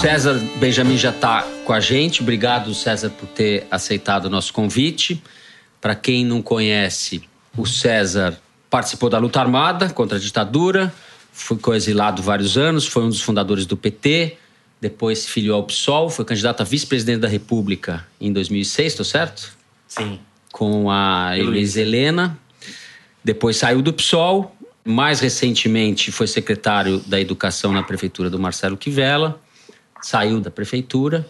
César Benjamin já está com a gente. Obrigado, César, por ter aceitado o nosso convite. Para quem não conhece, o César participou da luta armada contra a ditadura, foi coexilado vários anos, foi um dos fundadores do PT, depois se filiou ao PSOL, foi candidato a vice-presidente da República em 2006, estou certo? Sim. Com a Heloísa Helena. Depois saiu do PSOL, mais recentemente foi secretário da Educação na prefeitura do Marcelo Quivela saiu da prefeitura.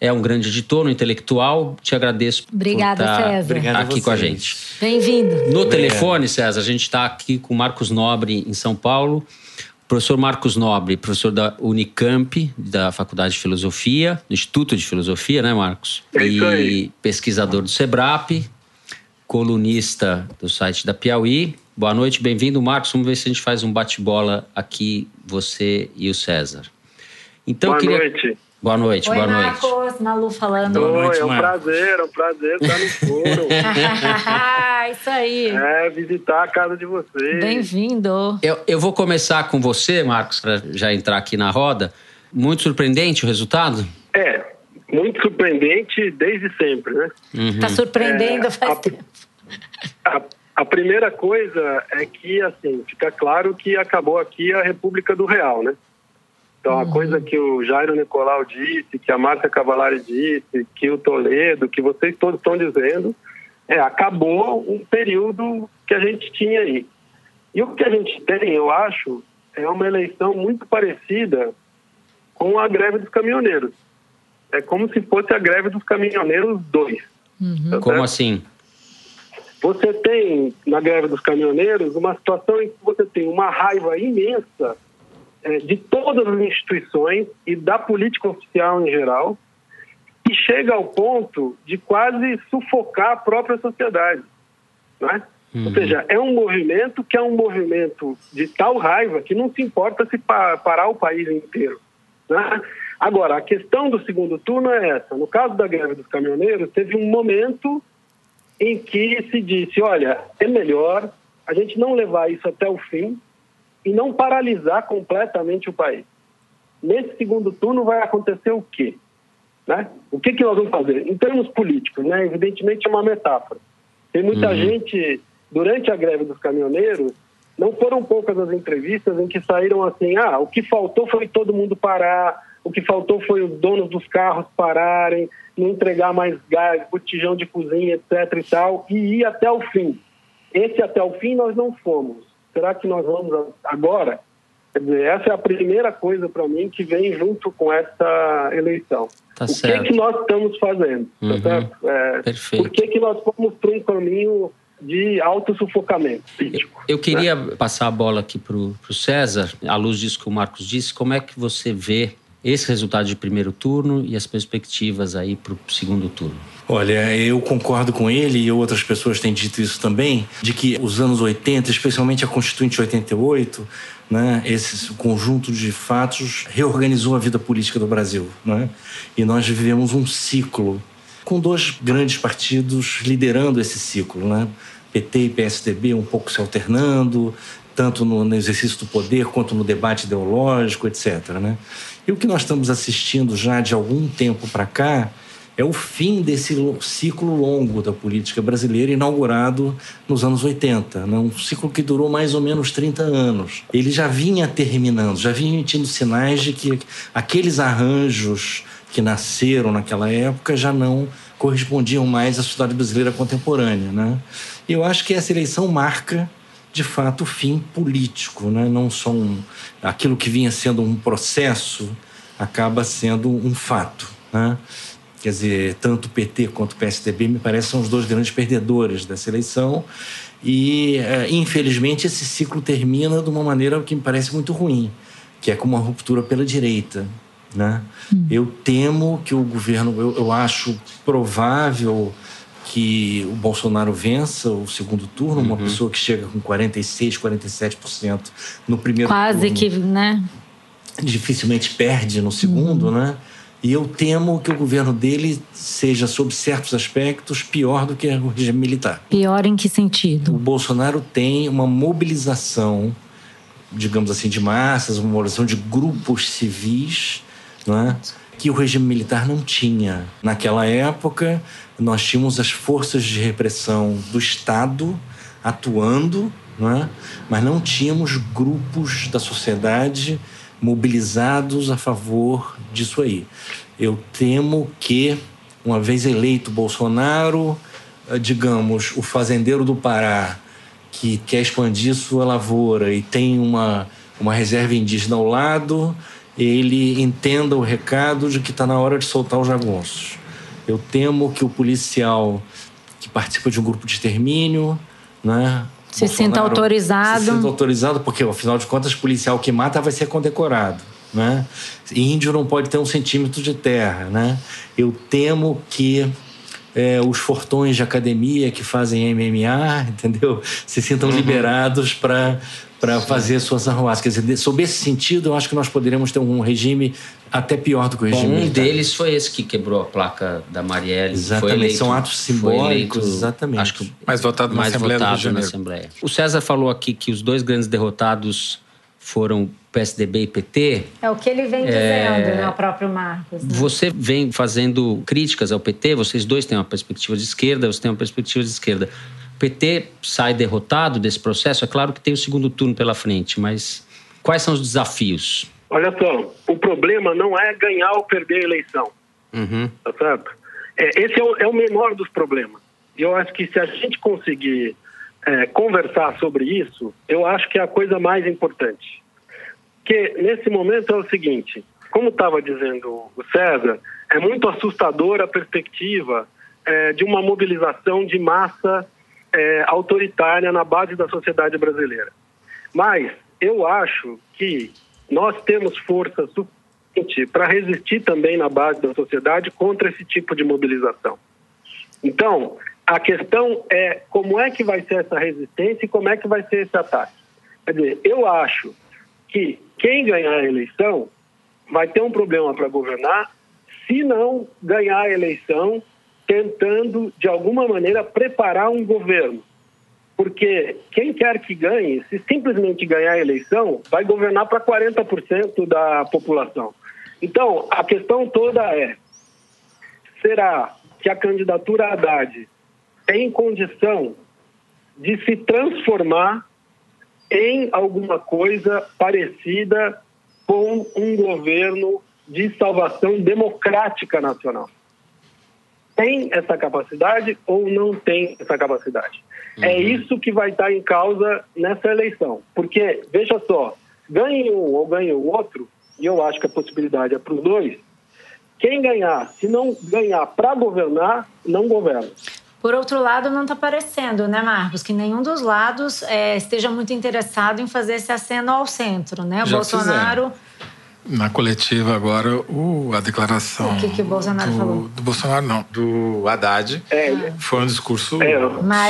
É um grande editor, um intelectual. Te agradeço Obrigada, por estar César. Obrigado aqui com a gente. Bem-vindo. No Obrigado. telefone, César, a gente está aqui com o Marcos Nobre, em São Paulo. professor Marcos Nobre, professor da Unicamp, da Faculdade de Filosofia, do Instituto de Filosofia, né, Marcos? É isso aí. E pesquisador do SEBRAP, colunista do site da Piauí. Boa noite, bem-vindo, Marcos. Vamos ver se a gente faz um bate-bola aqui, você e o César. Então, boa queria... noite. Boa noite, Oi, boa Marcos, noite. Malu falando. Oi, noite, é um Marcos. prazer, é um prazer estar no foro. Isso aí. É, visitar a casa de vocês. Bem-vindo. Eu, eu vou começar com você, Marcos, para já entrar aqui na roda. Muito surpreendente o resultado? É, muito surpreendente desde sempre, né? Uhum. Tá surpreendendo é, faz a, tempo. A, a primeira coisa é que, assim, fica claro que acabou aqui a República do Real, né? Então, a coisa que o Jairo Nicolau disse, que a Márcia Cavalari disse, que o Toledo, que vocês todos estão dizendo, é, acabou um período que a gente tinha aí. E o que a gente tem, eu acho, é uma eleição muito parecida com a greve dos caminhoneiros. É como se fosse a greve dos caminhoneiros 2. Uhum. Tá como assim? Você tem, na greve dos caminhoneiros, uma situação em que você tem uma raiva imensa de todas as instituições e da política oficial em geral, que chega ao ponto de quase sufocar a própria sociedade. Né? Uhum. Ou seja, é um movimento que é um movimento de tal raiva que não se importa se parar o país inteiro. Né? Agora, a questão do segundo turno é essa. No caso da greve dos caminhoneiros, teve um momento em que se disse: olha, é melhor a gente não levar isso até o fim, e não paralisar completamente o país. Nesse segundo turno vai acontecer o quê? Né? O que, que nós vamos fazer? Em termos políticos, né? evidentemente é uma metáfora. Tem muita uhum. gente, durante a greve dos caminhoneiros, não foram poucas as entrevistas em que saíram assim: ah, o que faltou foi todo mundo parar, o que faltou foi os donos dos carros pararem, não entregar mais gás, botijão de cozinha, etc. e tal, e ir até o fim. Esse até o fim nós não fomos será que nós vamos agora? Quer dizer, essa é a primeira coisa para mim que vem junto com essa eleição. Tá o certo. que, que nós estamos fazendo? Tá uhum. certo? É, Perfeito. Por que, que nós fomos para um caminho de autossufocamento político? Eu queria né? passar a bola aqui para o César, à luz disso que o Marcos disse, como é que você vê esse resultado de primeiro turno e as perspectivas aí para o segundo turno? Olha, eu concordo com ele e outras pessoas têm dito isso também, de que os anos 80, especialmente a Constituinte 88, né, esse conjunto de fatos reorganizou a vida política do Brasil. Né? E nós vivemos um ciclo com dois grandes partidos liderando esse ciclo, né? PT e PSDB um pouco se alternando, tanto no, exercício do poder quanto no debate ideológico, etc. Né? E o que nós estamos assistindo já de algum tempo para cá é o fim desse ciclo longo da política brasileira, inaugurado nos anos 80, né? um ciclo que durou mais ou menos 30 anos. Ele já vinha terminando, já vinha emitindo sinais de que aqueles arranjos que nasceram naquela época já não correspondiam mais à sociedade brasileira contemporânea. Né? E eu acho que essa eleição marca de fato o fim político, né? não só um, aquilo que vinha sendo um processo acaba sendo um fato. Né? Quer dizer, tanto o PT quanto o PSDB me parecem são os dois grandes perdedores dessa eleição. E, é, infelizmente, esse ciclo termina de uma maneira que me parece muito ruim, que é com uma ruptura pela direita. Né? Hum. Eu temo que o governo, eu, eu acho provável que o Bolsonaro vença o segundo turno, uhum. uma pessoa que chega com 46, 47% no primeiro Quase turno. Quase que, né? Dificilmente perde no segundo, uhum. né? E eu temo que o governo dele seja, sob certos aspectos, pior do que o regime militar. Pior em que sentido? O Bolsonaro tem uma mobilização, digamos assim, de massas, uma mobilização de grupos civis não é? que o regime militar não tinha. Naquela época, nós tínhamos as forças de repressão do Estado atuando, não é? mas não tínhamos grupos da sociedade mobilizados a favor disso aí. Eu temo que, uma vez eleito Bolsonaro, eh, digamos, o fazendeiro do Pará, que quer expandir sua lavoura e tem uma, uma reserva indígena ao lado, ele entenda o recado de que está na hora de soltar os jagunços. Eu temo que o policial que participa de um grupo de extermínio, né, se sinta autorizado. Se sinta autorizado, porque, afinal de contas, policial que mata vai ser condecorado. Né? Índio não pode ter um centímetro de terra. Né? Eu temo que é, os fortões de academia que fazem MMA, entendeu? Se sintam uhum. liberados para para fazer suas arruaças. Quer dizer, sob esse sentido, eu acho que nós poderíamos ter um regime até pior do que o regime Bom, um militar. deles foi esse que quebrou a placa da Marielle. Exatamente, eleito, são atos simbólicos, eleito, exatamente. Acho que mais votado mais na Assembleia votado na Assembleia. O César falou aqui que os dois grandes derrotados foram PSDB e PT. É o que ele vem dizendo, é... né, o próprio Marcos. Né? Você vem fazendo críticas ao PT, vocês dois têm uma perspectiva de esquerda, você tem uma perspectiva de esquerda. PT sai derrotado desse processo? É claro que tem o segundo turno pela frente, mas quais são os desafios? Olha só, o problema não é ganhar ou perder a eleição. Uhum. Tá certo? É, esse é o, é o, menor dos problemas. E eu acho que se a gente conseguir é, conversar sobre isso, eu acho que é a coisa mais importante. Que nesse momento é o seguinte: como estava dizendo o César, é muito assustadora a perspectiva é, de uma mobilização de massa é, autoritária na base da sociedade brasileira. Mas eu acho que nós temos força suficiente para resistir também na base da sociedade contra esse tipo de mobilização. Então, a questão é como é que vai ser essa resistência e como é que vai ser esse ataque. Quer dizer, eu acho que quem ganhar a eleição vai ter um problema para governar se não ganhar a eleição tentando, de alguma maneira, preparar um governo. Porque quem quer que ganhe, se simplesmente ganhar a eleição, vai governar para 40% da população. Então, a questão toda é: será que a candidatura Haddad tem condição de se transformar em alguma coisa parecida com um governo de salvação democrática nacional? tem essa capacidade ou não tem essa capacidade. É uhum. É isso que vai estar em causa nessa eleição. Porque, veja só, ganhe um ou ganhe o outro, e eu acho que a possibilidade é para os dois, quem ganhar, se não ganhar para governar, não governa. Por outro lado, não está parecendo, né, Marcos, que nenhum dos lados é, esteja muito interessado em fazer esse aceno ao centro, né? O Já Bolsonaro. Fizeram na coletiva agora o, a declaração. O que, que o Bolsonaro do, falou? Do Bolsonaro, não, do Haddad. É. Foi um discurso é.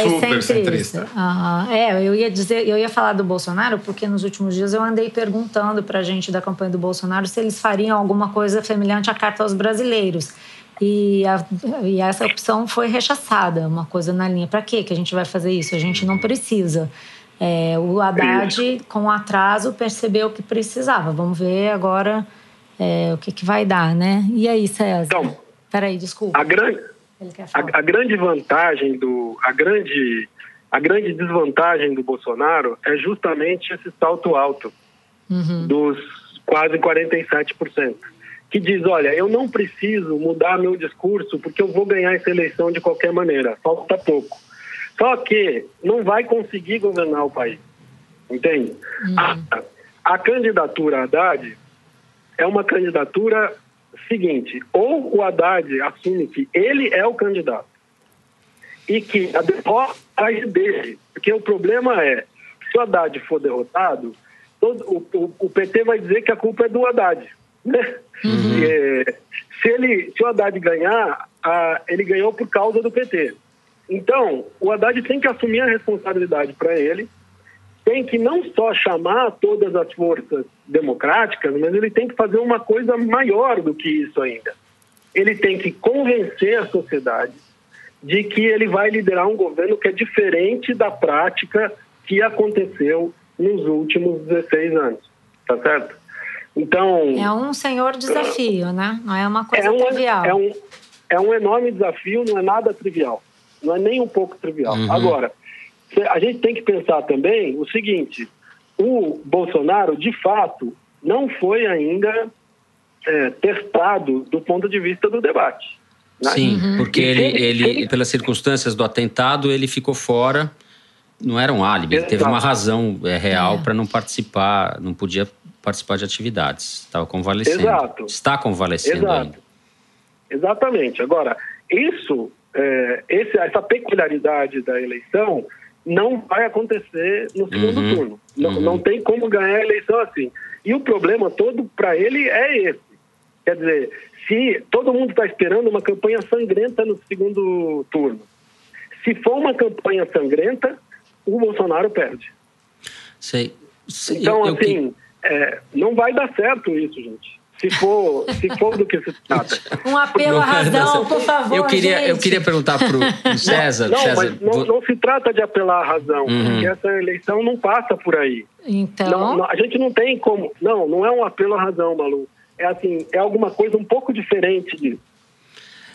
super centrista. Uhum. É, eu ia dizer, eu ia falar do Bolsonaro, porque nos últimos dias eu andei perguntando pra gente da campanha do Bolsonaro se eles fariam alguma coisa semelhante à carta aos brasileiros. E, a, e essa opção foi rechaçada, uma coisa na linha. Para quê que a gente vai fazer isso? A gente não precisa. É, o Haddad, com atraso, percebeu que precisava. Vamos ver agora é, o que, que vai dar, né? E aí, César? Então, Peraí, desculpa. A grande, a, a, grande vantagem do... A grande, a grande desvantagem do Bolsonaro é justamente esse salto alto uhum. dos quase 47%. Que diz, olha, eu não preciso mudar meu discurso porque eu vou ganhar essa eleição de qualquer maneira. Falta pouco. Só que não vai conseguir governar o país. Entende? Uhum. A, a candidatura Haddad é uma candidatura seguinte: ou o Haddad assume que ele é o candidato e que a derrota sai dele. Porque o problema é: se o Haddad for derrotado, todo, o, o, o PT vai dizer que a culpa é do Haddad. Né? Uhum. É, se, ele, se o Haddad ganhar, a, ele ganhou por causa do PT. Então, o Haddad tem que assumir a responsabilidade para ele, tem que não só chamar todas as forças democráticas, mas ele tem que fazer uma coisa maior do que isso ainda. Ele tem que convencer a sociedade de que ele vai liderar um governo que é diferente da prática que aconteceu nos últimos 16 anos, tá certo? Então. É um senhor desafio, né? Não é uma coisa é um, trivial. É um, é um enorme desafio, não é nada trivial. Não é nem um pouco trivial. Uhum. Agora, a gente tem que pensar também o seguinte: o Bolsonaro, de fato, não foi ainda é, testado do ponto de vista do debate. Né? Sim, porque E ele, ele- ele, pelas circunstâncias do atentado, ele ficou fora. Não era um álibi, ele teve uma razão é, real É. para não participar, não podia participar de atividades. Estava convalescendo. Exato. Está convalescendo Exato. ainda. Exatamente. Agora, isso, é, esse- essa peculiaridade da eleição não vai acontecer no segundo Uhum, turno. Não, uhum. não tem como ganhar a eleição assim. E o problema todo para ele é esse. Quer dizer, se todo mundo está esperando uma campanha sangrenta no segundo turno, se for uma campanha sangrenta, o Bolsonaro perde. Sei. sei- Então, eu- eu que- assim, é, não vai dar certo isso, gente. Se for, se for do que se trata. Um apelo à razão, por favor, eu queria, eu gente. queria perguntar pro pro César. Não, César mas não, vo- não se trata de apelar à razão, Uhum. porque essa eleição não passa por aí. Então, Não, não, a gente não tem como. Não, não é um apelo à razão, Malu. É assim, é alguma coisa um pouco diferente disso.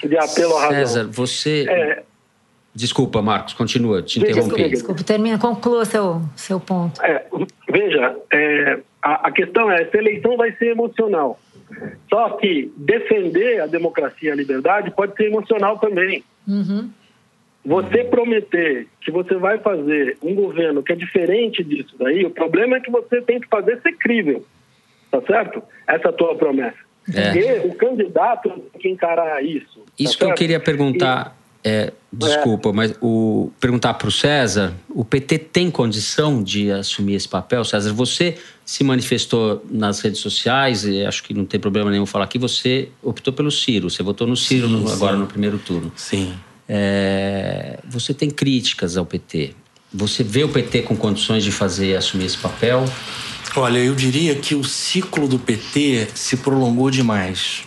De apelo à razão. César, você. É, Desculpa, Marcos, continua, te interrompi. diga. desculpa, termina, conclua seu, seu ponto. É, veja, é, a, a questão é, essa eleição vai ser emocional. Só que defender a democracia e a liberdade pode ser emocional também. Uhum. Você prometer que você vai fazer um governo que é diferente disso daí, o problema é que você tem que fazer ser crível. Tá certo? Essa é a tua promessa. É. E o candidato tem que encarar isso. tá Isso que eu certo? queria perguntar. É, desculpa, mas o, perguntar para o César: o PT tem condição de assumir esse papel? César, você se manifestou nas redes sociais, e acho que não tem problema nenhum falar aqui, você optou pelo Ciro, você votou no Ciro Sim, no- sim. agora no primeiro turno. Sim. É, você tem críticas ao PT. Você vê o PT com condições de fazer assumir esse papel? Olha, eu diria que o ciclo do PT se prolongou demais.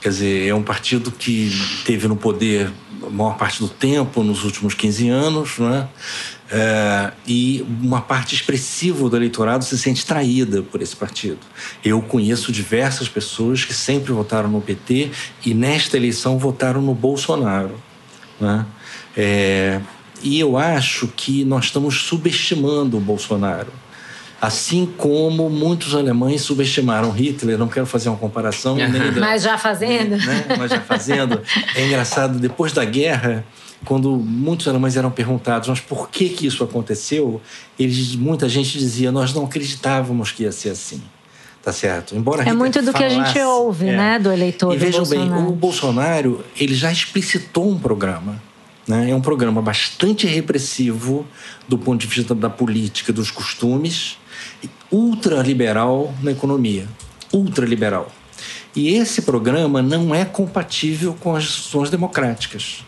Quer dizer, é um partido que teve no poder a maior parte do tempo, nos últimos 15 anos, né? É, e uma parte expressiva do eleitorado se sente traída por esse partido. Eu conheço diversas pessoas que sempre votaram no PT e nesta eleição votaram no Bolsonaro. Né? É, e eu acho que nós estamos subestimando o Bolsonaro. Assim como muitos alemães subestimaram Hitler, não quero fazer uma comparação, nem da- Mas já fazendo? né? Mas já fazendo. É engraçado, depois da guerra, quando muitos alemães eram perguntados, mas por que que isso aconteceu? Eles, muita gente dizia, nós não acreditávamos que ia ser assim. Tá certo? Embora É muito do que a gente falasse- ouve, é. né, do eleitor E do vejam bem, Bolsonaro. o Bolsonaro, ele já explicitou um programa. Né? É um programa bastante repressivo do ponto de vista da política, dos costumes, ultraliberal na economia. Ultraliberal. E esse programa não é compatível com as instituições democráticas.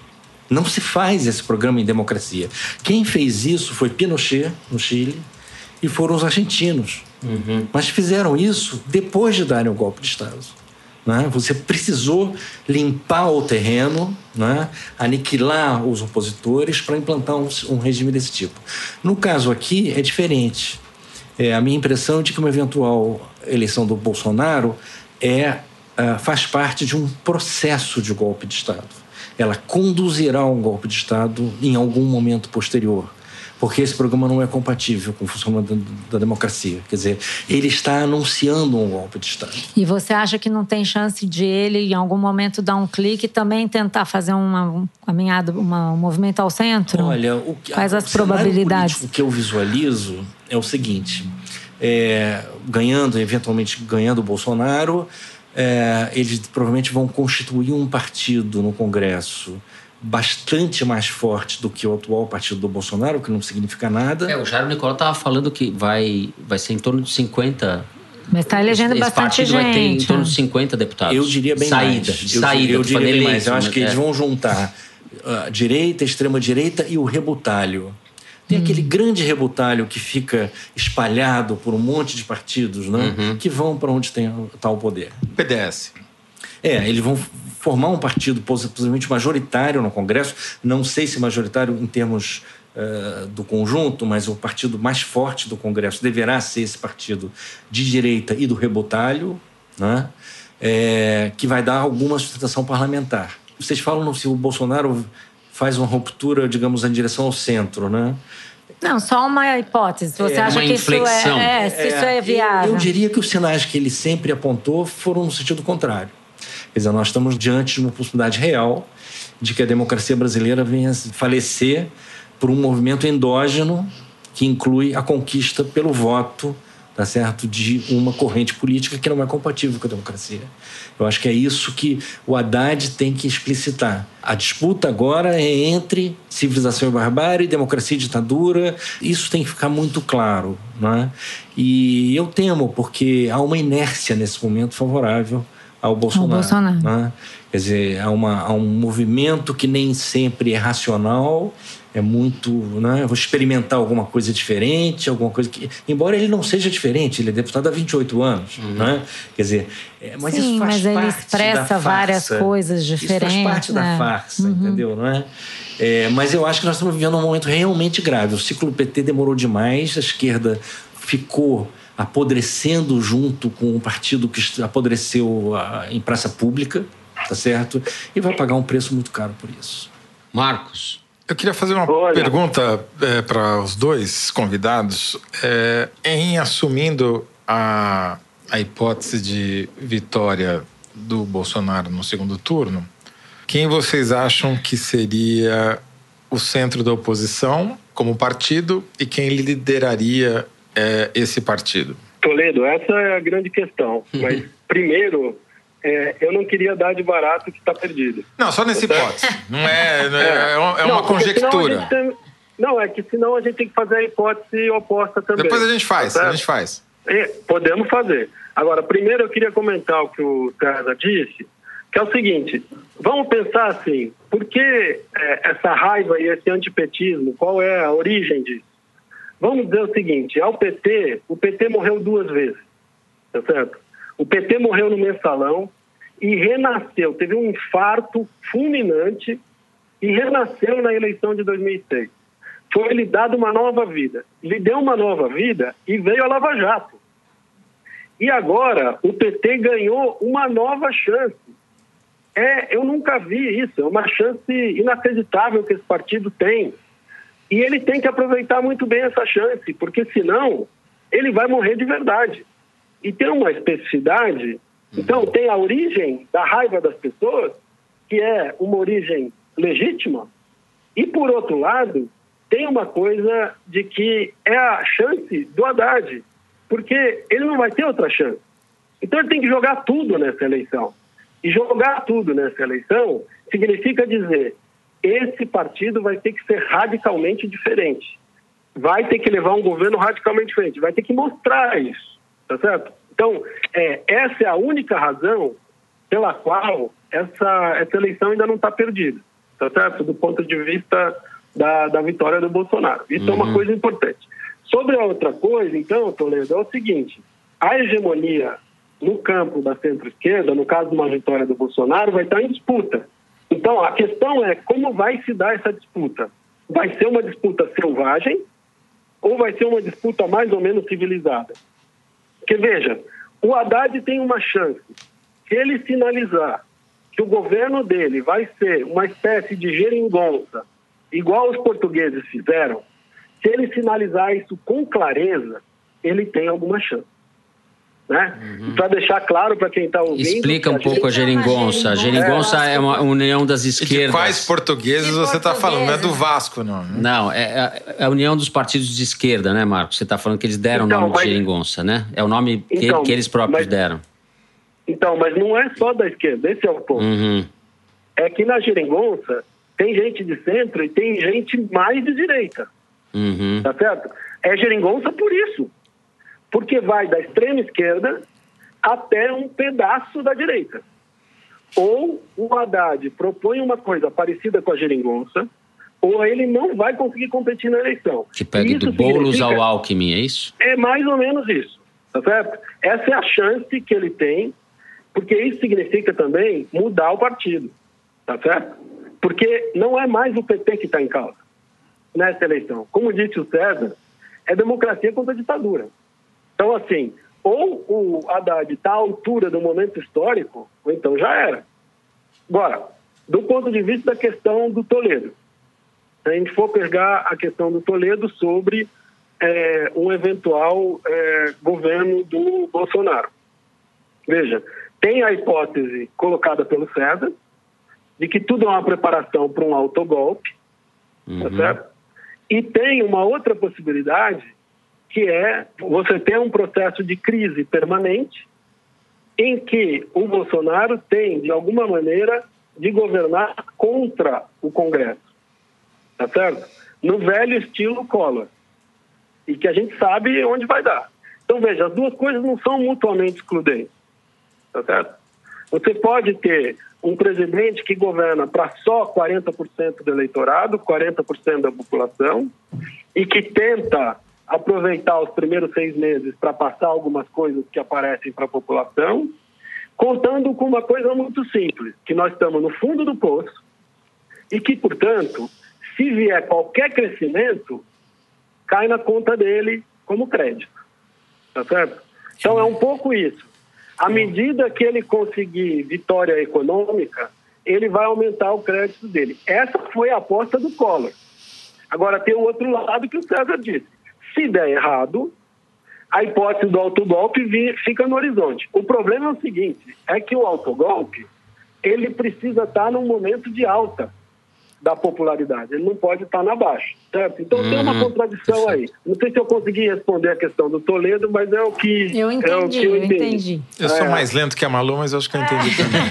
Não se faz esse programa em democracia. Quem fez isso foi Pinochet, no Chile, e foram os argentinos. Mas fizeram isso depois de darem o golpe de Estado. Né? Você precisou limpar o terreno, né? aniquilar os opositores para implantar um, um regime desse tipo. No caso aqui, é diferente. É, a minha impressão é de que uma eventual eleição do Bolsonaro é, ah, faz parte de um processo de golpe de Estado. Ela conduzirá a um golpe de Estado em algum momento posterior porque esse programa não é compatível com o funcionamento da, democracia. Quer dizer, ele está anunciando um golpe de Estado. E você acha que não tem chance de ele, em algum momento, dar um clique e também tentar fazer uma um caminhada, uma, um movimento ao centro? Olha, o que, Quais o as probabilidades? político que eu visualizo é o seguinte: é, ganhando, eventualmente ganhando o Bolsonaro, é, eles provavelmente vão constituir um partido no Congresso bastante mais forte do que o atual partido do Bolsonaro, o que não significa nada. É, o Jairo Nicolau estava falando que vai, vai ser em torno de 50. Mas está elegendo esse bastante partido vai ter em gente. torno de 50 deputados. Eu diria bem saída, mais. De Eu, saída, eu tô diria bem mais. Eu acho que eles é. vão juntar a direita, a extrema-direita e o rebutalho. Tem Hum. aquele grande rebutalho que fica espalhado por um monte de partidos, né? Uhum. Que vão para onde tem está o poder. PDS. É, eles vão formar um partido possivelmente majoritário no Congresso. Não sei se majoritário em termos uh, do conjunto, mas o partido mais forte do Congresso deverá ser esse partido de direita e do rebotalho, né? É, que vai dar alguma sustentação parlamentar. Vocês falam se o Bolsonaro faz uma ruptura, digamos, em direção ao centro, né? Não, só uma hipótese. Você é, acha que inflexão. isso é, é, se isso é viável? Eu, eu diria que os sinais que ele sempre apontou foram no sentido contrário. Quer dizer, nós estamos diante de uma possibilidade real de que a democracia brasileira venha falecer por um movimento endógeno que inclui a conquista pelo voto tá certo? de uma corrente política que não é compatível com a democracia. Eu acho que é isso que o Haddad tem que explicitar. A disputa agora é entre civilização e barbárie, democracia e ditadura. Isso tem que ficar muito claro. Né? E eu temo, porque há uma inércia nesse momento favorável ao Bolsonaro. Ao Bolsonaro. Né? Quer dizer, há, uma, há um movimento que nem sempre é racional é muito, né? Vou experimentar alguma coisa diferente, alguma coisa que, embora ele não seja diferente, ele é deputado há 28 anos, uhum. né? Quer dizer, é, mas Sim, isso faz mas ele expressa várias coisas diferentes. Isso faz parte né? da farsa, uhum. entendeu, não é? é? Mas eu acho que nós estamos vivendo um momento realmente grave. O ciclo PT demorou demais, a esquerda ficou apodrecendo junto com o partido que apodreceu em praça pública, tá certo? E vai pagar um preço muito caro por isso. Marcos, eu queria fazer uma Olha. pergunta é, para os dois convidados. É, em assumindo a, a hipótese de vitória do Bolsonaro no segundo turno, quem vocês acham que seria o centro da oposição como partido e quem lideraria é, esse partido? Toledo, essa é a grande questão. Uhum. Mas, primeiro, é, eu não queria dar de barato que está perdido. Não, só nessa hipótese. Não é, não é, é, é uma não, conjectura. Tem, não, é que senão a gente tem que fazer a hipótese oposta também. Depois a gente faz, tá a gente faz. É, podemos fazer. Agora, primeiro eu queria comentar o que o César disse, que é o seguinte, vamos pensar assim, por que é, essa raiva e esse antipetismo, qual é a origem disso? Vamos dizer o seguinte, ao PT, o PT morreu duas vezes, tá certo? O PT morreu no mensalão e renasceu, teve um infarto fulminante e renasceu na eleição de 2006. Foi-lhe dado uma nova vida. Lhe deu uma nova vida e veio a Lava Jato. E agora o PT ganhou uma nova chance. É, eu nunca vi isso, é uma chance inacreditável que esse partido tem. E ele tem que aproveitar muito bem essa chance, porque senão ele vai morrer de verdade. E tem uma especificidade. Então, tem a origem da raiva das pessoas, que é uma origem legítima, e, por outro lado, tem uma coisa de que é a chance do Haddad, porque ele não vai ter outra chance. Então, ele tem que jogar tudo nessa eleição. E jogar tudo nessa eleição significa dizer: esse partido vai ter que ser radicalmente diferente. Vai ter que levar um governo radicalmente diferente. Vai ter que mostrar isso tá certo? Então, é, essa é a única razão pela qual essa, essa eleição ainda não está perdida, tá certo? Do ponto de vista da, da vitória do Bolsonaro. Isso uhum. é uma uhum. coisa importante. Sobre a outra coisa, então, Toledo, é o seguinte: a hegemonia no campo da centro-esquerda, no caso de uma vitória do Bolsonaro, vai estar em disputa. Então, a questão é como vai se dar essa disputa? Vai ser uma disputa selvagem ou vai ser uma disputa mais ou menos civilizada? Porque, veja, o Haddad tem uma chance. Se ele sinalizar que o governo dele vai ser uma espécie de geringonça, igual os portugueses fizeram, se ele sinalizar isso com clareza, ele tem alguma chance. Né? Uhum. Para deixar claro para quem está ouvindo. Explica um pouco a geringonça. A geringonça é, é uma união das esquerdas. de quais portugueses você está falando? Não é do Vasco, não. Né? Não, é, é a união dos partidos de esquerda, né, Marcos? Você está falando que eles deram então, o nome mas... de geringonça, né? É o nome então, que, que, eles próprios mas... deram. Então, mas não é só da esquerda, esse é o ponto. Uhum. É que na geringonça tem gente de centro e tem gente mais de direita. Uhum. Tá certo? É geringonça por isso porque vai da extrema esquerda até um pedaço da direita. Ou o Haddad propõe uma coisa parecida com a geringonça, ou ele não vai conseguir competir na eleição. Que pega do Boulos ao Alckmin, é isso? É mais ou menos isso, tá certo? Essa é a chance que ele tem, porque isso significa também mudar o partido, tá certo? Porque não é mais o PT que está em causa. nessa eleição. Como disse o César, é democracia contra ditadura. Então, assim, ou o Haddad está à altura do momento histórico, ou então já era. Agora, do ponto de vista da questão do Toledo, se a gente for pegar a questão do Toledo sobre é, um eventual é, governo do Bolsonaro. Veja, tem a hipótese colocada pelo César de que tudo é uma preparação para um autogolpe, tá uhum. tá certo? E tem uma outra possibilidade que é você ter um processo de crise permanente em que o Bolsonaro tem, de alguma maneira, de governar contra o Congresso, tá certo? No velho estilo Collor. E que a gente sabe onde vai dar. Então, veja, as duas coisas não são mutuamente excludentes, tá certo? Você pode ter um presidente que governa para só 40% do eleitorado, 40% da população, e que tenta aproveitar os primeiros seis meses para passar algumas coisas que aparecem para a população, contando com uma coisa muito simples, que nós estamos no fundo do poço e que, portanto, se vier qualquer crescimento, cai na conta dele como crédito. Tá certo? Então é um pouco isso. À medida que ele conseguir vitória econômica, ele vai aumentar o crédito dele. Essa foi a aposta do Collor. Agora tem o outro lado que o César disse. Se der errado, a hipótese do autogolpe fica no horizonte. O problema é o seguinte, é que o autogolpe ele precisa estar num momento de alta da popularidade. Ele não pode estar na baixa, certo? Então uhum. tem uma uhum. contradição aí. Não sei se eu consegui responder a questão do Toledo, mas é o que eu entendi. É o que eu, entendi. eu entendi. Eu sou é. mais lento que a Malu, mas eu acho que eu entendi é. também.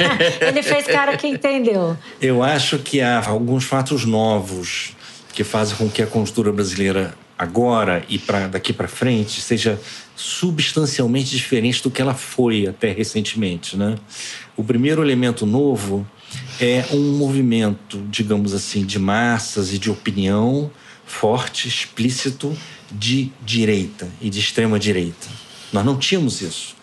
Ele fez cara que entendeu. Eu acho que há alguns fatos novos que fazem com que a conjuntura brasileira agora e para daqui para frente seja substancialmente diferente do que ela foi até recentemente, né? O primeiro elemento novo é um movimento, digamos assim, de massas e de opinião forte, explícito de direita e de extrema direita. Nós não tínhamos isso.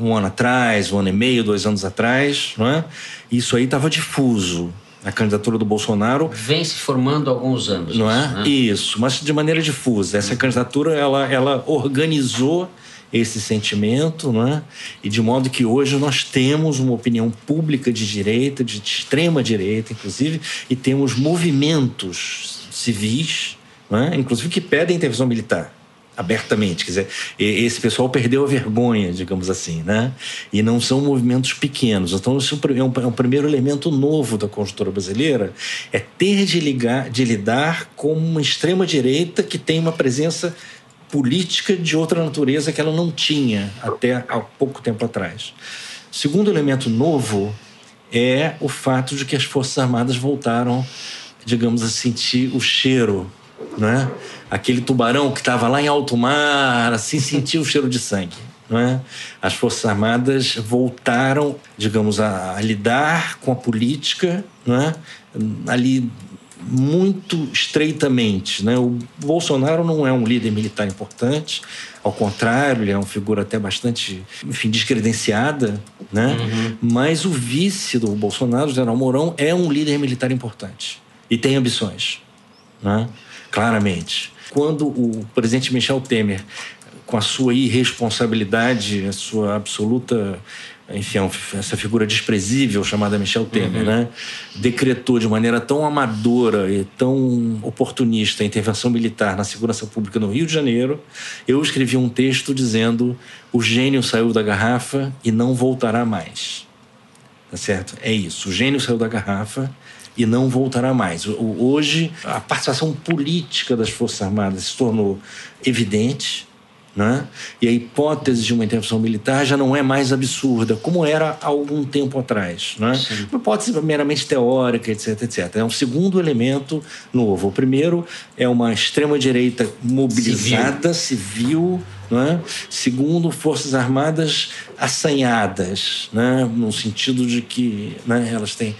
Um ano atrás, um ano e meio, dois anos atrás, não é? Isso aí estava difuso a candidatura do Bolsonaro vem se formando há alguns anos, não é? Né? Isso, mas de maneira difusa. Essa candidatura ela, ela organizou esse sentimento, não é? E de modo que hoje nós temos uma opinião pública de direita, de extrema direita, inclusive, e temos movimentos civis, não é? inclusive que pedem intervenção militar abertamente. Quer dizer, esse pessoal perdeu a vergonha, digamos assim, né? E não são movimentos pequenos. Então, isso é um, é um primeiro elemento novo da conjuntura brasileira, é ter de, ligar, de lidar com uma extrema-direita que tem uma presença política de outra natureza que ela não tinha até há pouco tempo atrás. Segundo elemento novo é o fato de que as Forças Armadas voltaram, digamos, a sentir o cheiro né? Aquele tubarão que estava lá em alto mar, assim, sentiu o cheiro de sangue. é? As Forças Armadas voltaram, digamos, a, a lidar com a política é? ali muito estreitamente. Né? O Bolsonaro não é um líder militar importante, ao contrário, ele é uma figura até bastante, enfim, descredenciada, né? Uhum. mas o vice do Bolsonaro, o general Mourão, é um líder militar importante e tem ambições. Né? Claramente. Quando o presidente Michel Temer, com a sua irresponsabilidade, a sua absoluta enfim, essa figura desprezível chamada Michel Temer, uhum. né? decretou de maneira tão amadora e tão oportunista a intervenção militar na segurança pública no Rio de Janeiro, eu escrevi um texto dizendo o gênio saiu da garrafa e não voltará mais. Tá certo? É isso. O gênio saiu da garrafa e não voltará mais. Hoje, a participação política das Forças Armadas se tornou evidente, né? e a hipótese de uma intervenção militar já não é mais absurda, como era há algum tempo atrás. Né? Uma hipótese meramente teórica, etc, etc. É um segundo elemento novo. O primeiro é uma extrema-direita mobilizada, civil, civil né? segundo Forças Armadas assanhadas, né? no sentido de que né, elas têm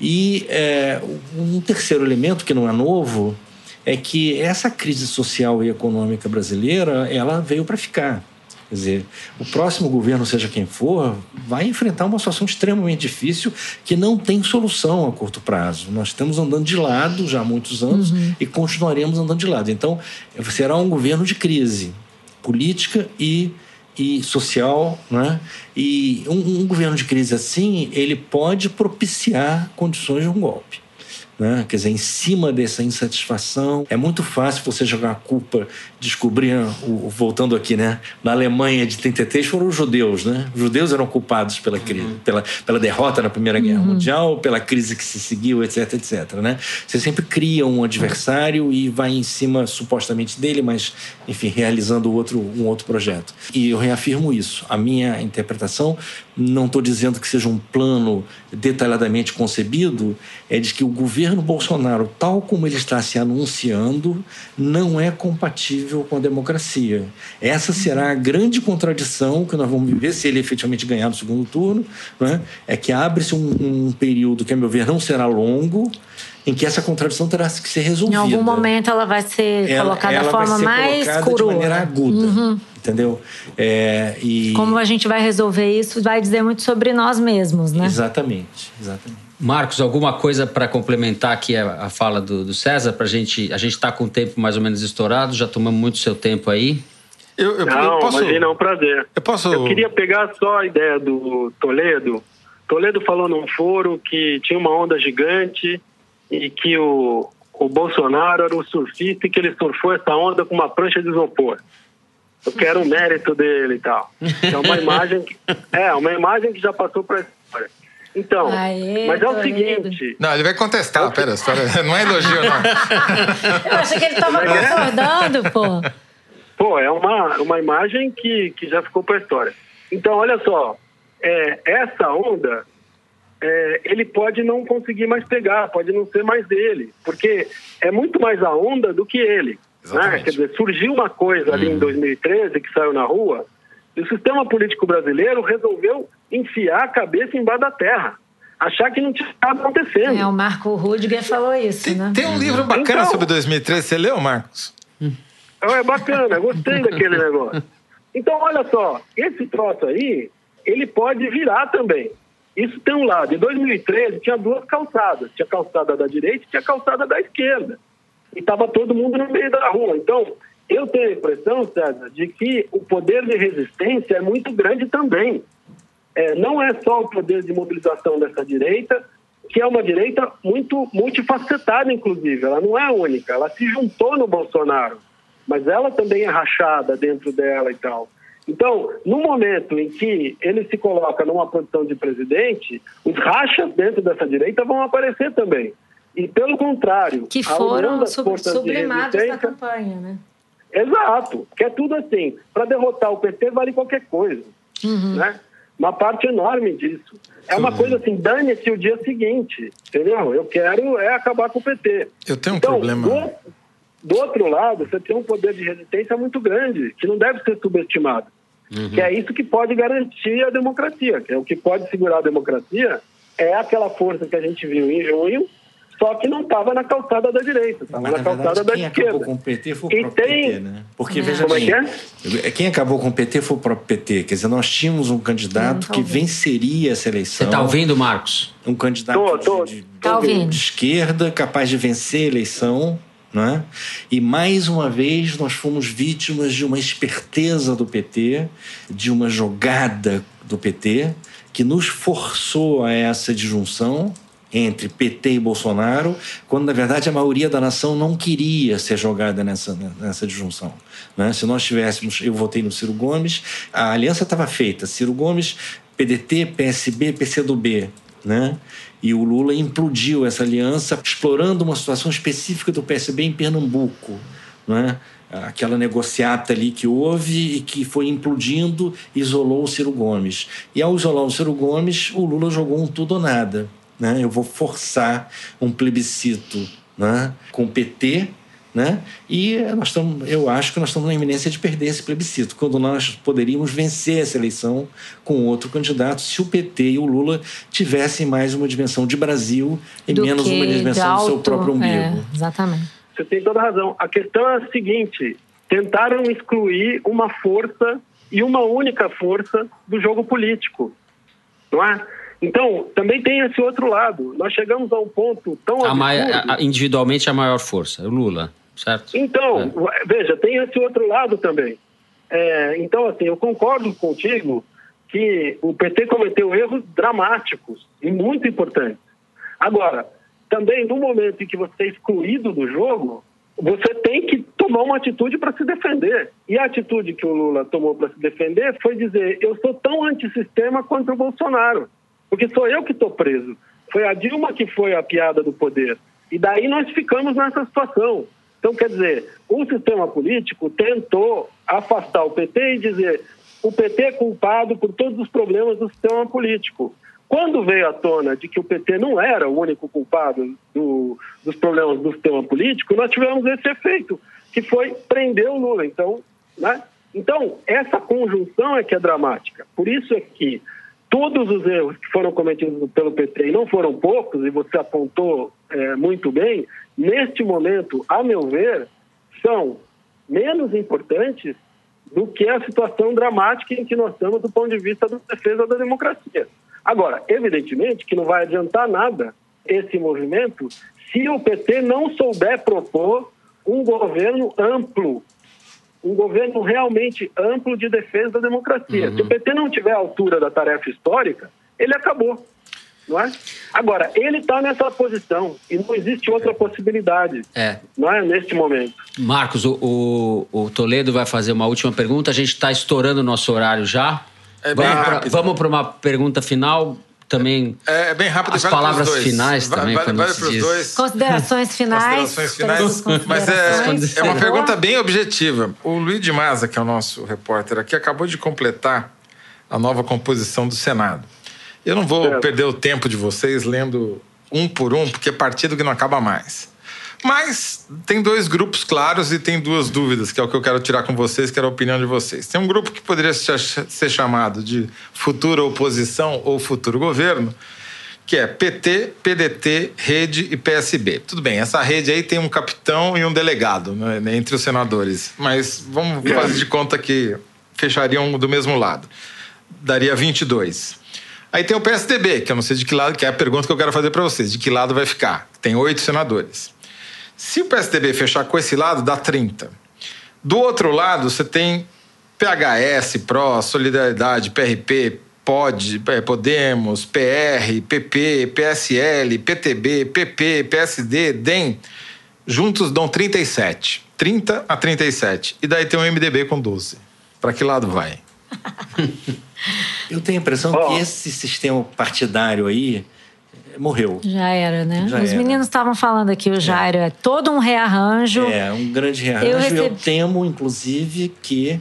e é, um terceiro elemento que não é novo é que essa crise social e econômica brasileira ela veio para ficar. Quer dizer, o próximo governo, seja quem for, vai enfrentar uma situação extremamente difícil que não tem solução a curto prazo. Nós estamos andando de lado já há muitos anos uhum. e continuaremos andando de lado. Então, será um governo de crise política e, e social. Né? E um, um governo de crise assim, ele pode propiciar condições de um golpe né? quer dizer, em cima dessa insatisfação. É muito fácil você jogar a culpa, descobrir, o, voltando aqui, né? na Alemanha de 33 foram os judeus, né? Os judeus eram culpados pela, crise, uhum. pela, pela derrota na Primeira Guerra uhum. Mundial, pela crise que se seguiu, etc, etc. Né? Você sempre cria um adversário e vai em cima, supostamente, dele, mas, enfim, realizando outro, um outro projeto. E eu reafirmo isso. A minha interpretação, não estou dizendo que seja um plano detalhadamente concebido, é de que o governo Bolsonaro, tal como ele está se anunciando, não é compatível com a democracia. Essa será a grande contradição que nós vamos viver se ele efetivamente ganhar no segundo turno, né? é que abre-se um, um período que, a meu ver, não será longo, em que essa contradição terá que ser resolvida. Em algum momento ela vai ser ela, colocada ela da forma mais colocada de maneira aguda, uhum. entendeu? É, e... Como a gente vai resolver isso vai dizer muito sobre nós mesmos, né? Exatamente, exatamente. Marcos, alguma coisa para complementar aqui a, a fala do, do César? Pra gente, a gente está com o tempo mais ou menos estourado, já tomamos muito seu tempo aí. Eu, eu, não, eu posso... imagina, é um prazer. Eu, posso... eu queria pegar só a ideia do Toledo. Toledo falou num foro que tinha uma onda gigante e que o, o Bolsonaro era o surfista e que ele surfou essa onda com uma prancha de isopor. Eu quero o mérito dele e tal. É uma imagem que, é uma imagem que já passou para a história. Então, Aê, mas é o seguinte. Não, ele vai contestar, é pera, não é elogio, não. Eu achei que ele estava é concordando, pô. Pô, é uma, uma imagem que, que já ficou para a história. Então, olha só, é, essa onda é, ele pode não conseguir mais pegar, pode não ser mais dele, porque é muito mais a onda do que ele. Né? Quer dizer, surgiu uma coisa ali hum. em 2013 que saiu na rua, e o sistema político brasileiro resolveu enfiar a cabeça embaixo da terra. Achar que não tinha acontecendo. É, o Marco Rudiger falou isso, tem, né? Tem um livro bacana então, sobre 2013. Você leu, Marcos? É bacana, gostei daquele negócio. Então, olha só, esse troço aí, ele pode virar também. Isso tem um lado. Em 2013 tinha duas calçadas. Tinha a calçada da direita e tinha a calçada da esquerda. E estava todo mundo no meio da rua. Então, eu tenho a impressão, César, de que o poder de resistência é muito grande também. É, não é só o poder de mobilização dessa direita, que é uma direita muito multifacetada, inclusive. Ela não é única. Ela se juntou no Bolsonaro, mas ela também é rachada dentro dela e tal. Então, no momento em que ele se coloca numa posição de presidente, os rachas dentro dessa direita vão aparecer também. E, pelo contrário, que foram sub sublimados na campanha, né? Exato, que é tudo assim. Para derrotar o PT vale qualquer coisa, uhum. né? Uma parte enorme disso. É uma coisa assim, dane-se o dia seguinte, entendeu? Eu quero é acabar com o PT. Eu tenho um então, problema. Do, do outro lado, você tem um poder de resistência muito grande, que não deve ser subestimado. Uhum. Que é isso que pode garantir a democracia, que é o que pode segurar a democracia, é aquela força que a gente viu em junho, só que não estava na calçada da direita, estava na, na calçada da esquerda. Quem acabou com o PT foi o próprio tem... PT, né? Porque, é. veja Como é bem, é quem acabou com o PT foi o próprio PT. Quer dizer, nós tínhamos um candidato que venceria essa eleição. Você está ouvindo, Marcos? Um candidato tô, tô, de, de, tá de esquerda, capaz de vencer a eleição, né? E mais uma vez nós fomos vítimas de uma esperteza do PT, de uma jogada do PT, que nos forçou a essa disjunção entre PT e Bolsonaro, quando na verdade a maioria da nação não queria ser jogada nessa, nessa disjunção. Né? Se nós tivéssemos, eu votei no Ciro Gomes, a aliança estava feita: Ciro Gomes, PDT, PSB, PCdoB. Né? E o Lula implodiu essa aliança, explorando uma situação específica do PSB em Pernambuco. Né? aquela negociata ali que houve e que foi implodindo, isolou o Ciro Gomes. E ao isolar o Ciro Gomes, o Lula jogou um tudo ou nada. Né? Eu vou forçar um plebiscito né? com o PT né? E nós estamos, eu acho que nós estamos na iminência de perder esse plebiscito, quando nós poderíamos vencer essa eleição com outro candidato se o PT e o Lula tivessem mais uma dimensão de Brasil e do menos uma dimensão do seu próprio umbigo. É, exatamente. Você tem toda razão. A questão é a seguinte: tentaram excluir uma força e uma única força do jogo político, não é? Então, também tem esse outro lado. Nós chegamos a um ponto tão a individualmente a maior força, o Lula, certo? Então, é. veja, tem esse outro lado também. É, então, assim, eu concordo contigo que o PT cometeu erros dramáticos e muito importantes. Agora, também no momento em que você é excluído do jogo, você tem que tomar uma atitude para se defender. E a atitude que o Lula tomou para se defender foi dizer: eu sou tão antissistema quanto o Bolsonaro, porque sou eu que estou preso. Foi a Dilma que foi a piada do poder. E daí nós ficamos nessa situação. Então, quer dizer, o sistema político tentou afastar o PT e dizer: o PT é culpado por todos os problemas do sistema político. Quando veio à tona de que o PT não era o único culpado do, dos problemas do sistema político, nós tivemos esse efeito, que foi prender o Lula. Então, né? então essa conjunção é que é dramática. Por isso é que todos os erros que foram cometidos pelo PT, e não foram poucos, e você apontou é, muito bem, neste momento, a meu ver, são menos importantes do que a situação dramática em que nós estamos do ponto de vista da defesa da democracia. Agora, evidentemente que não vai adiantar nada esse movimento se o PT não souber propor um governo amplo, um governo realmente amplo de defesa da democracia. Uhum. Se o PT não tiver a altura da tarefa histórica, ele acabou. Não é? Agora, ele está nessa posição e não existe outra possibilidade é. não é, neste momento. Marcos, o, o, o Toledo vai fazer uma última pergunta. A gente está estourando o nosso horário já. É vamos para uma pergunta final também. É, é bem rápido. As palavras finais também. Vale, vale para os dois. Considerações finais. Considerações finais. Mas é, é uma pergunta bem objetiva. O Luiz de Maza, que é o nosso repórter aqui, acabou de completar a nova composição do Senado. Eu não vou perder o tempo de vocês lendo um por um, porque é partido que não acaba mais. Mas tem dois grupos claros e tem duas dúvidas, que é o que eu quero tirar com vocês, que era a opinião de vocês. Tem um grupo que poderia ser chamado de futura oposição ou futuro governo, que é PT, PDT, Rede e PSB. Tudo bem, essa rede aí tem um capitão e um delegado né, entre os senadores, mas vamos fazer de conta que fechariam do mesmo lado. Daria 22. Aí tem o PSDB, que eu não sei de que lado, que é a pergunta que eu quero fazer para vocês, de que lado vai ficar? Tem oito senadores. Se o PSDB fechar com esse lado, dá 30. Do outro lado, você tem PHS, PRO, Solidariedade, PRP, POD, Podemos, PR, PP, PSL, PTB, PP, PSD, DEM. Juntos dão 37. 30 a 37. E daí tem o MDB com 12. Para que lado vai? Eu tenho a impressão oh. que esse sistema partidário aí morreu. Já era, né? Já Os era. meninos estavam falando aqui, o Jairo, é. é. todo um rearranjo. É, um grande rearranjo. Eu, recebi... eu temo, inclusive, que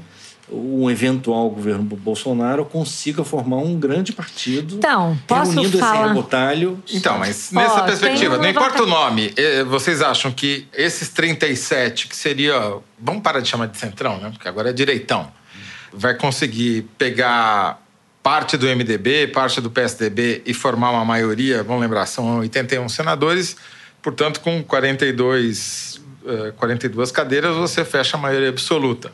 um eventual governo Bolsonaro consiga formar um grande partido. Então, posso reunindo falar... esse rebotalho. Então, mas nessa perspectiva, não importa o nome, eh, vocês acham que esses 37, que seria. Vamos parar de chamar de centrão, né? Porque agora é direitão. Vai conseguir pegar parte do MDB, parte do PSDB e formar uma maioria, vamos lembrar, são 81 senadores, portanto, com 42, 42 eh, cadeiras, você fecha a maioria absoluta,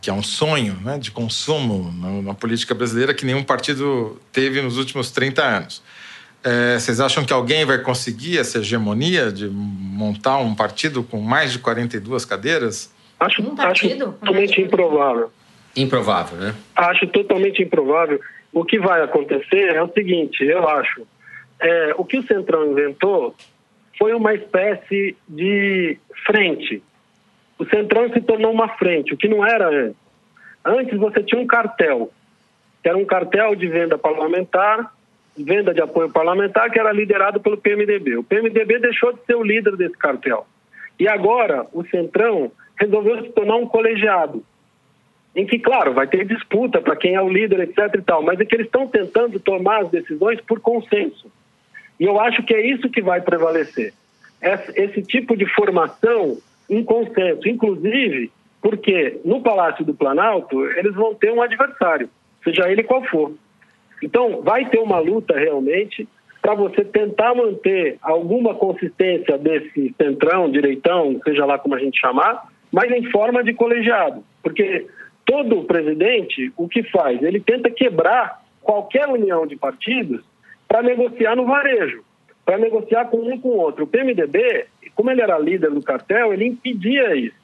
que é um sonho né, de consumo na, política brasileira que nenhum partido teve nos últimos 30 anos. É, vocês acham que alguém vai conseguir essa hegemonia de montar um partido com mais de 42 cadeiras? Acho, um acho totalmente improvável. Improvável, né? Acho totalmente improvável. O que vai acontecer é o seguinte, eu acho. É, o que o Centrão inventou foi uma espécie de frente. O Centrão se tornou uma frente, o que não era antes. Antes você tinha um cartel, que era um cartel de venda parlamentar, venda de apoio parlamentar, que era liderado pelo PMDB. O PMDB deixou de ser o líder desse cartel. E agora o Centrão resolveu se tornar um colegiado em que, claro, vai ter disputa para quem é o líder, etc. e tal, mas é que eles estão tentando tomar as decisões por consenso. E eu acho que é isso que vai prevalecer. Esse tipo de formação em consenso, inclusive porque no Palácio do Planalto eles vão ter um adversário, seja ele qual for. Então, vai ter uma luta realmente para você tentar manter alguma consistência desse centrão, direitão, seja lá como a gente chamar, mas em forma de colegiado. Porque todo presidente, o que faz? Ele tenta quebrar qualquer união de partidos para negociar no varejo, para negociar com um com o outro. O PMDB, como ele era líder do cartel, ele impedia isso.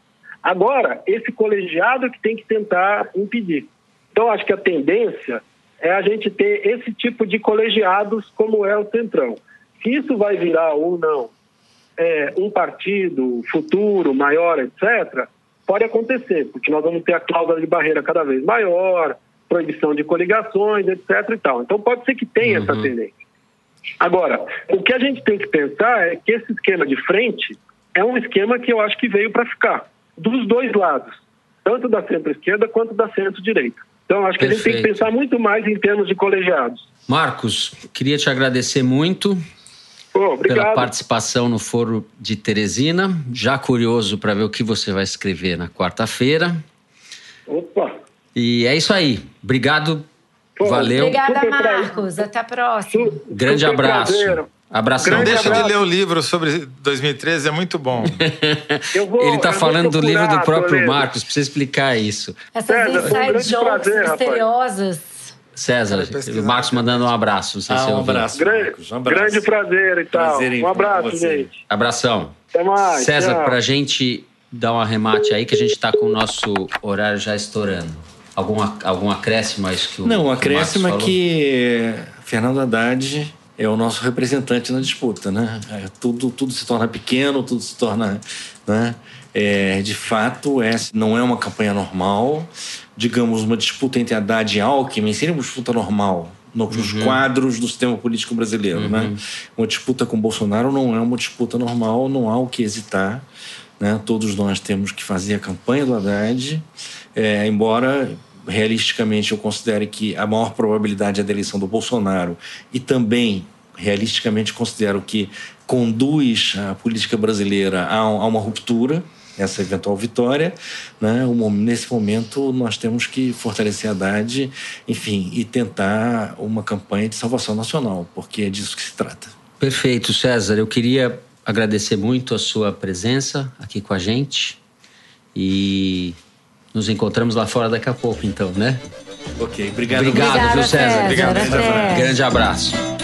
Agora, esse colegiado que tem que tentar impedir. Então, acho que a tendência é a gente ter esse tipo de colegiados como é o Centrão. Se isso vai virar ou não é, um partido futuro, maior, etc., pode acontecer, porque nós vamos ter a cláusula de barreira cada vez maior, proibição de coligações, etc. e tal. Então pode ser que tenha uhum. essa tendência. Agora, o que a gente tem que pensar é que esse esquema de frente é um esquema que eu acho que veio para ficar, dos dois lados, tanto da centro-esquerda quanto da centro-direita. Então, acho que Perfeito. a gente tem que pensar muito mais em termos de colegiados. Marcos, queria te agradecer muito Pela participação no Foro de Teresina. Já curioso para ver o que você vai escrever na quarta-feira. Opa! E é isso aí. Obrigado. Pô, Valeu. Obrigada, Marcos. Até a próxima. Grande abraço. Prazer. Abração. Não deixa de ler o livro sobre 2013, é muito bom. Vou, Ele está falando do livro do próprio Marcos, precisa explicar isso. Essas inside jokes misteriosas. César, o Marcos mandando um abraço. Não sei ah, se um abraço, grande, um abraço. Grande prazer e tal. Prazer um abraço, gente. Abração. Até mais. César, para a gente dar um arremate aí, que a gente está com o nosso horário já estourando. Algum, algum acréscimo a isso que o Não, o acréscimo é que Fernando Haddad é o nosso representante na disputa, né? É, tudo, tudo se torna pequeno, tudo se torna... Né? É, de fato, essa não é uma campanha normal digamos, uma disputa entre Haddad e Alckmin seria uma disputa normal nos uhum. quadros do sistema político brasileiro, né? uhum. né? Uma disputa com Bolsonaro não é uma disputa normal, não há o que hesitar, né? Todos nós temos que fazer a campanha do Haddad, é, embora realisticamente eu considere que a maior probabilidade é da eleição do Bolsonaro e também realisticamente considero que conduz a política brasileira a, a uma ruptura, essa eventual vitória. Né? Nesse momento, nós temos que fortalecer a Haddad, enfim, e tentar uma campanha de salvação nacional, porque é disso que se trata. Perfeito, César. Eu queria agradecer muito a sua presença aqui com a gente e nos encontramos lá fora daqui a pouco, então, né? Ok, obrigado. Obrigado, Obrigada, viu, César? César. Obrigado. Grande abraço.